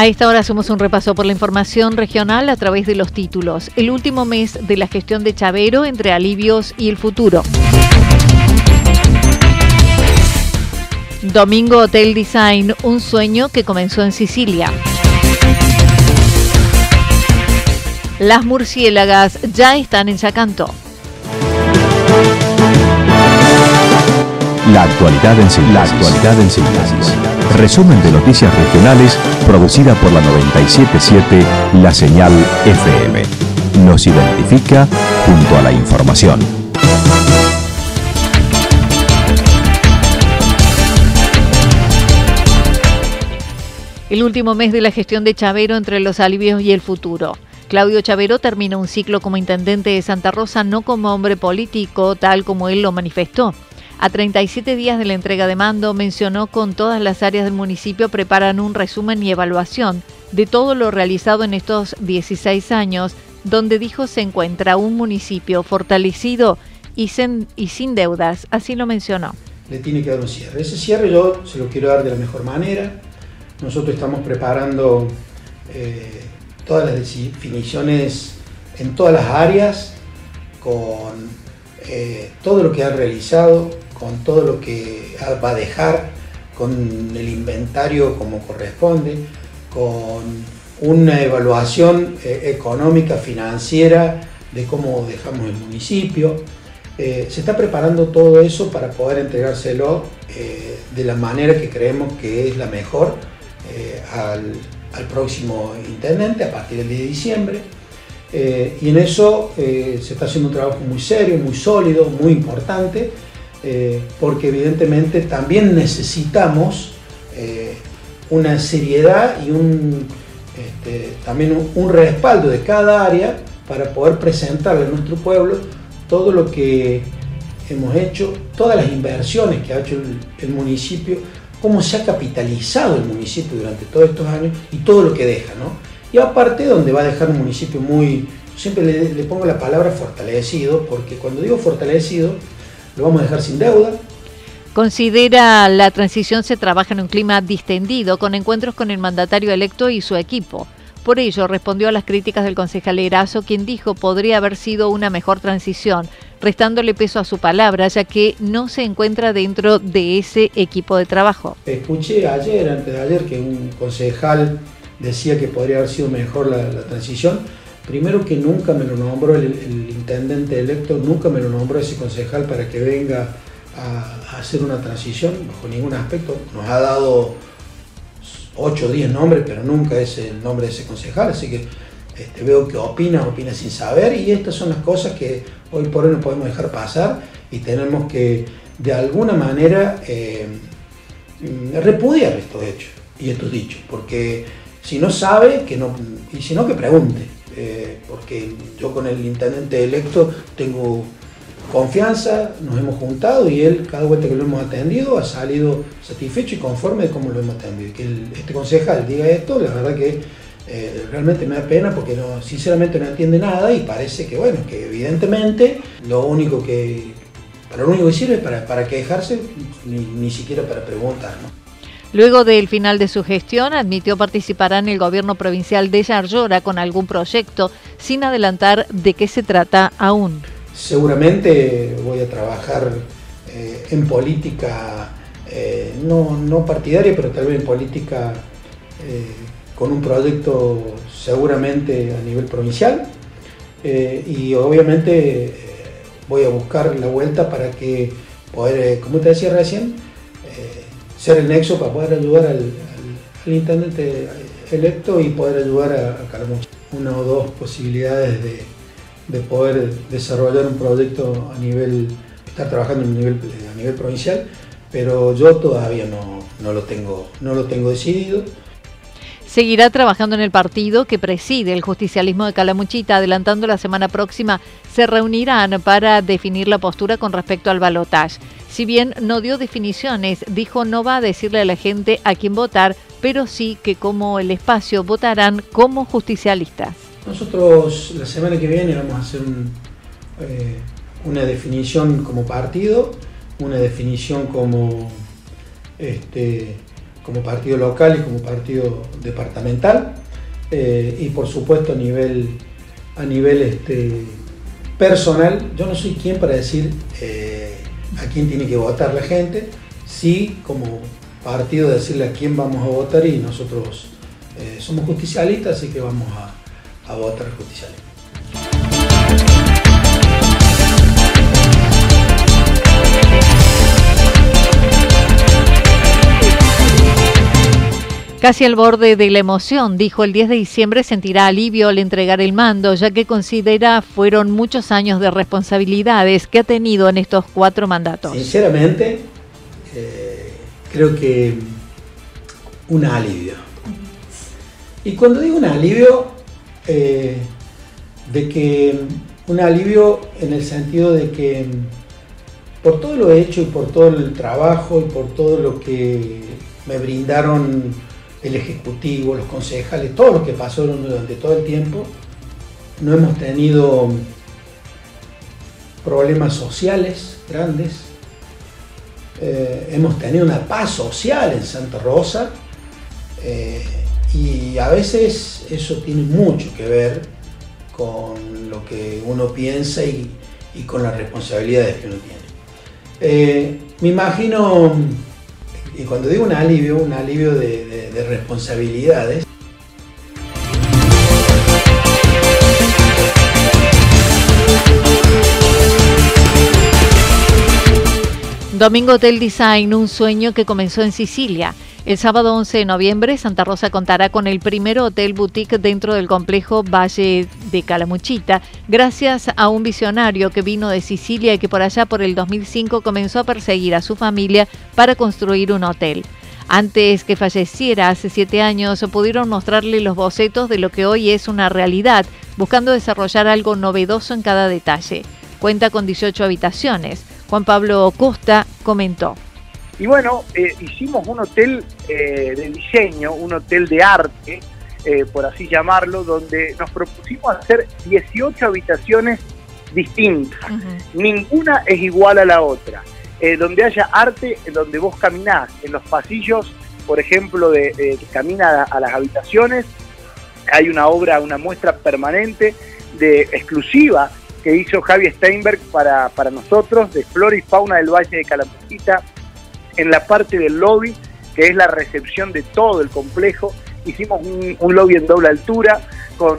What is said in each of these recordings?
A esta hora hacemos un repaso por la información regional a través de los títulos. El último mes de la gestión de Chavero entre alivios y el futuro. Domingo Hotel Design, un sueño que comenzó en Sicilia. Las murciélagas ya están en Chacanto. La actualidad en síntesis. La actualidad en síntesis. Resumen de noticias regionales producida por la 977 La Señal FM. Nos identifica junto a la información. El último mes de la gestión de Chavero entre los alivios y el futuro. Claudio Chavero termina un ciclo como intendente de Santa Rosa, no como hombre político, tal como él lo manifestó. A 37 días de la entrega de mando, mencionó con todas las áreas del municipio preparan un resumen y evaluación de todo lo realizado en estos 16 años, donde dijo se encuentra un municipio fortalecido y sin, deudas, así lo mencionó. Le tiene que dar un cierre. Ese cierre yo se lo quiero dar de la mejor manera. Nosotros estamos preparando eh, todas las definiciones en todas las áreas, con eh, todo lo que ha realizado, con todo lo que va a dejar, con el inventario como corresponde, con una evaluación eh, económica, financiera de cómo dejamos el municipio. Eh, se está preparando todo eso para poder entregárselo eh, de la manera que creemos que es la mejor al, al, próximo intendente a partir del día de diciembre. y en eso se está haciendo un trabajo muy serio, muy sólido, muy importante eh, porque evidentemente también necesitamos eh, una seriedad y un, este, también un, respaldo de cada área para poder presentarle a nuestro pueblo todo lo que hemos hecho, todas las inversiones que ha hecho el, municipio, cómo se ha capitalizado el municipio durante todos estos años y todo lo que deja. ¿no? Y aparte donde va a dejar un municipio muy, siempre le pongo la palabra fortalecido, porque cuando digo fortalecido, lo vamos a dejar sin deuda. Considera la transición se trabaja en un clima distendido, con encuentros con el mandatario electo y su equipo. Por ello, respondió a las críticas del concejal Erazo, quien dijo podría haber sido una mejor transición, restándole peso a su palabra, ya que no se encuentra dentro de ese equipo de trabajo. Escuché ayer, antes de ayer, que un concejal decía que podría haber sido mejor la, la transición. Primero que nunca me lo nombró el, intendente electo, nunca me lo nombró ese concejal para que venga a, hacer una transición bajo ningún aspecto. Nos ha dado 8 o 10 nombres, pero nunca es el nombre de ese concejal, así que este, veo que opina, opina sin saber y estas son las cosas que hoy por hoy no podemos dejar pasar y tenemos que de alguna manera eh, repudiar estos hechos y estos dichos, porque si no sabe, que no, y si no, que pregunte. Eh, porque yo con el intendente electo tengo confianza, nos hemos juntado y él, cada vuelta que lo hemos atendido, ha salido satisfecho y conforme de cómo lo hemos atendido. Que este concejal diga esto, la verdad que eh, realmente me da pena porque no, sinceramente no entiende nada y parece que, bueno, que evidentemente lo único que, para lo único sirve es para, para quejarse, ni, ni siquiera para preguntar, ¿no? Luego del final de su gestión, admitió participará en el gobierno provincial de Yarlora con algún proyecto, sin adelantar de qué se trata aún. Seguramente voy a trabajar eh, en política, eh, no, no, partidaria, pero tal vez en política eh, con un proyecto seguramente a nivel provincial. y obviamente voy a buscar la vuelta para que poder, como te decía recién, ser el nexo para poder ayudar al, intendente electo y poder ayudar a, a Una o dos posibilidades de, poder desarrollar un proyecto a nivel, estar trabajando a nivel, provincial, pero yo todavía no, lo, tengo, no lo tengo decidido. Seguirá trabajando en el partido que preside el justicialismo de Calamuchita, adelantando la semana próxima se reunirán para definir la postura con respecto al balotaje. Si bien no dio definiciones, dijo no va a decirle a la gente a quién votar, pero sí que como el espacio votarán como justicialistas. Nosotros la semana que viene vamos a hacer eh, una definición como partido, una definición como este, como partido local y como partido departamental eh, y por supuesto a nivel, a nivel este, personal, yo no soy quien para decir eh, a quién tiene que votar la gente, sí como partido decirle a quién vamos a votar y nosotros eh, somos justicialistas, así que vamos a, a votar justicialistas. Casi al borde de la emoción, dijo el 10 de diciembre sentirá alivio al entregar el mando, ya que considera fueron muchos años de responsabilidades que ha tenido en estos cuatro mandatos. Sinceramente, eh, creo que un alivio. Y cuando digo un alivio, eh, de que un alivio en el sentido de que por todo lo hecho y por todo el trabajo y por todo lo que me brindaron el Ejecutivo, los concejales, todo lo que pasó durante todo el tiempo, no hemos tenido problemas sociales grandes, eh, hemos tenido una paz social en Santa Rosa eh, y a veces eso tiene mucho que ver con lo que uno piensa y, con las responsabilidades que uno tiene. Eh, me imagino y cuando digo un alivio, un alivio de, responsabilidades, Domingo Hotel Design, un sueño que comenzó en Sicilia. El sábado 11 de noviembre, Santa Rosa contará con el primer hotel boutique dentro del complejo Valle de Calamuchita, gracias a un visionario que vino de Sicilia y que por allá por el 2005 comenzó a perseguir a su familia para construir un hotel. Antes que falleciera hace siete años, pudieron mostrarle los bocetos de lo que hoy es una realidad, buscando desarrollar algo novedoso en cada detalle. Cuenta con 18 habitaciones. Juan Pablo Costa comentó. Y bueno, eh, hicimos un hotel eh, de diseño, un hotel de arte, eh, por así llamarlo, donde nos propusimos hacer 18 habitaciones distintas. Ninguna es igual a la otra. donde haya arte, en donde vos caminás, en los pasillos, por ejemplo, de, que camina a, las habitaciones, hay una obra, una muestra permanente de exclusiva que hizo Javi Steinberg para, para nosotros, de flora y fauna del Valle de Calamuchita, en la parte del lobby, que es la recepción de todo el complejo. Hicimos un, lobby en doble altura, con,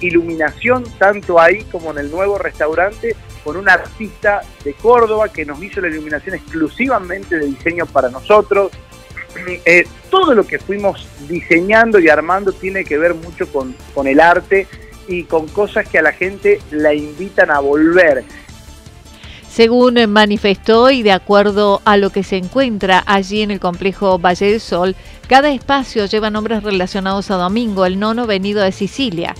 iluminación, tanto ahí como en el nuevo restaurante, con un artista de Córdoba que nos hizo la iluminación exclusivamente de diseño para nosotros. Eh, todo lo que fuimos diseñando y armando tiene que ver mucho con, con el arte y con cosas que a la gente la invitan a volver. Según manifestó y de acuerdo a lo que se encuentra allí en el complejo Valle del Sol, cada espacio lleva nombres relacionados a Domingo, el nono venido de Sicilia.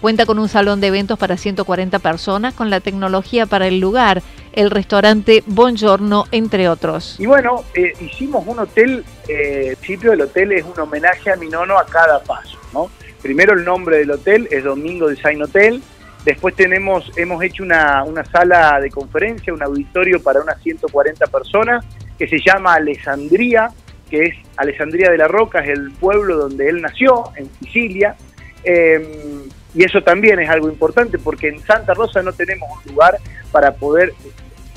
Cuenta con un salón de eventos para 140 personas, con la tecnología para el lugar, el restaurante Buongiorno, entre otros. Y bueno, eh, hicimos un hotel, eh, el principio del hotel es un homenaje a mi nono a cada paso, ¿no? primero el nombre del hotel es Domingo Design Hotel, después tenemos, hemos hecho una, una sala de conferencia, un auditorio para unas 140 personas, que se llama Alessandría, que es Alessandría de la Roca, es el pueblo donde él nació, en Sicilia. Em, y eso también es algo importante porque en Santa Rosa no tenemos un lugar para poder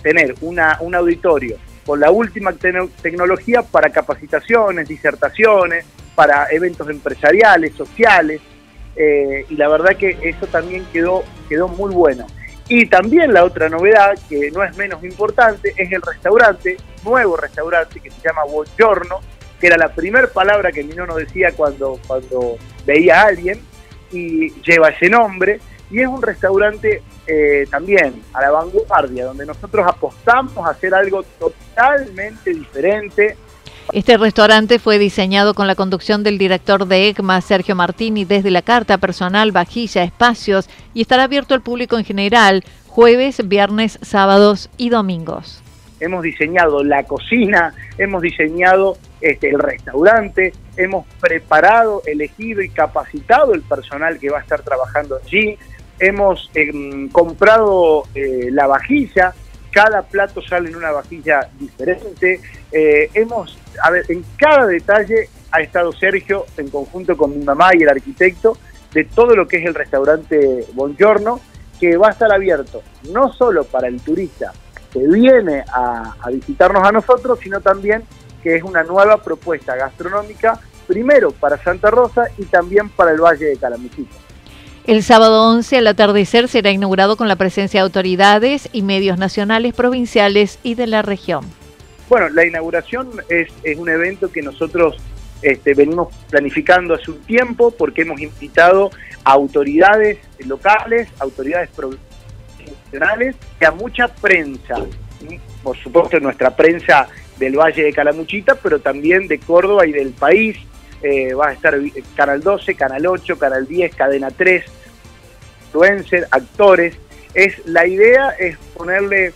tener una, un auditorio con la última tecnología para capacitaciones, disertaciones, para eventos empresariales, sociales, eh, y la verdad que eso también quedó, quedó muy bueno. Y también la otra novedad, que no es menos importante, es el restaurante, nuevo restaurante que se llama Buongiorno, que era la primera palabra que mi nono decía cuando, cuando veía a alguien, y lleva ese nombre, y es un restaurante eh, también a la vanguardia, donde nosotros apostamos a hacer algo totalmente diferente, este restaurante fue diseñado con la conducción del director de ECMA, Sergio Martini, desde la carta personal, vajilla, espacios y estará abierto al público en general jueves, viernes, sábados y domingos. Hemos diseñado la cocina, hemos diseñado este, el restaurante, hemos preparado, elegido y capacitado el personal que va a estar trabajando allí, hemos em, comprado eh, la vajilla, cada plato sale en una vajilla diferente. Eh, hemos, a ver, en cada detalle ha estado Sergio en conjunto con mi mamá y el arquitecto de todo lo que es el restaurante Buongiorno, que va a estar abierto no solo para el turista que viene a, visitarnos a nosotros, sino también que es una nueva propuesta gastronómica, primero para Santa Rosa y también para el Valle de Calamuchita. El sábado 11 al atardecer será inaugurado con la presencia de autoridades y medios nacionales, provinciales y de la región. Bueno, la inauguración es, un evento que nosotros este, venimos planificando hace un tiempo porque hemos invitado a autoridades locales, autoridades provinciales y a mucha prensa. Por supuesto, nuestra prensa del Valle de Calamuchita, pero también de Córdoba y del país eh, va a estar Canal 12, Canal 8, Canal 10, Cadena 3, influencer, actores. Es, la idea es ponerle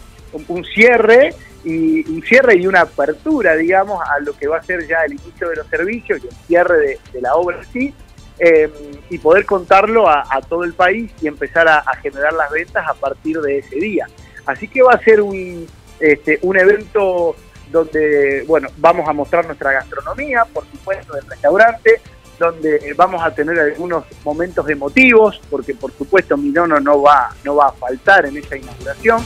un, cierre y un cierre y una apertura, digamos, a lo que va a ser ya el inicio de los servicios y el cierre de, la obra sí, em, y poder contarlo a, todo el país y empezar a, generar las ventas a partir de ese día. Así que va a ser un, este, un evento donde, bueno, vamos a mostrar nuestra gastronomía, por supuesto, del restaurante, donde vamos a tener algunos momentos emotivos, porque por supuesto mi nono no va, no va a faltar en esa inauguración.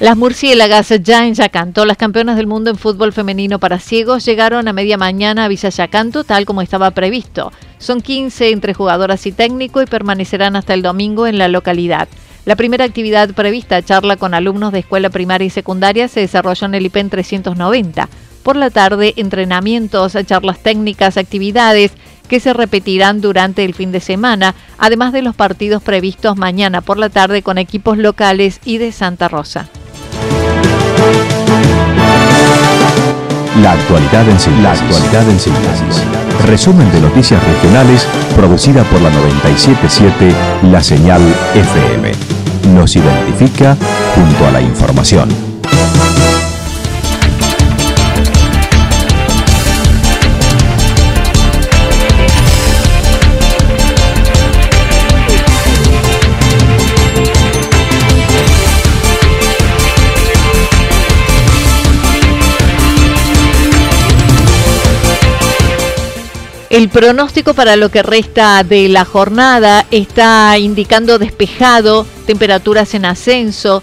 Las murciélagas ya en Yacanto, las campeonas del mundo en fútbol femenino para ciegos, llegaron a media mañana a Villa Yacanto tal como estaba previsto. Son 15 entre jugadoras y técnico y permanecerán hasta el domingo en la localidad. La primera actividad prevista, charla con alumnos de escuela primaria y secundaria, se desarrolló en el IPEN 390. Por la tarde, entrenamientos, charlas técnicas, actividades que se repetirán durante el fin de semana, además de los partidos previstos mañana por la tarde con equipos locales y de Santa Rosa. La actualidad en síntesis. Resumen de noticias regionales producida por la 977 La Señal FM nos identifica junto a la información. El pronóstico para lo que resta de la jornada está indicando despejado, temperaturas en ascenso.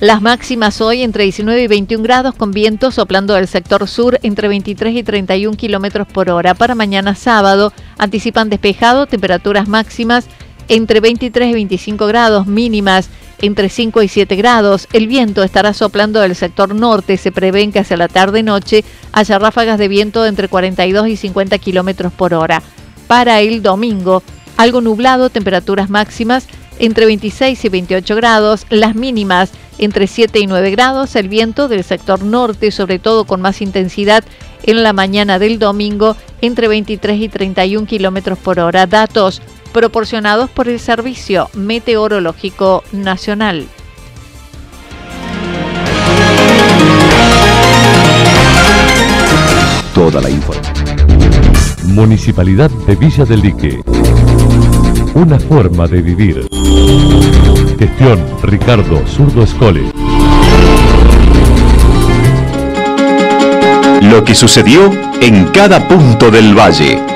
Las máximas hoy entre 19 y 21 grados con viento soplando del sector sur entre 23 y 31 kilómetros por hora. Para mañana sábado anticipan despejado, temperaturas máximas entre 23 y 25 grados mínimas entre 5 y 7 grados. El viento estará soplando del sector norte. Se prevén que hacia la tarde-noche haya ráfagas de viento de entre 42 y 50 kilómetros por hora. Para el domingo, algo nublado, temperaturas máximas entre 26 y 28 grados, las mínimas entre 7 y 9 grados, el viento del sector norte, sobre todo con más intensidad en la mañana del domingo, entre 23 y 31 kilómetros por hora. Datos proporcionados por el Servicio Meteorológico Nacional. Toda la información Municipalidad de Villa del Lique. Una forma de vivir. Gestión Ricardo Zurdo Escole. Lo que sucedió en cada punto del valle.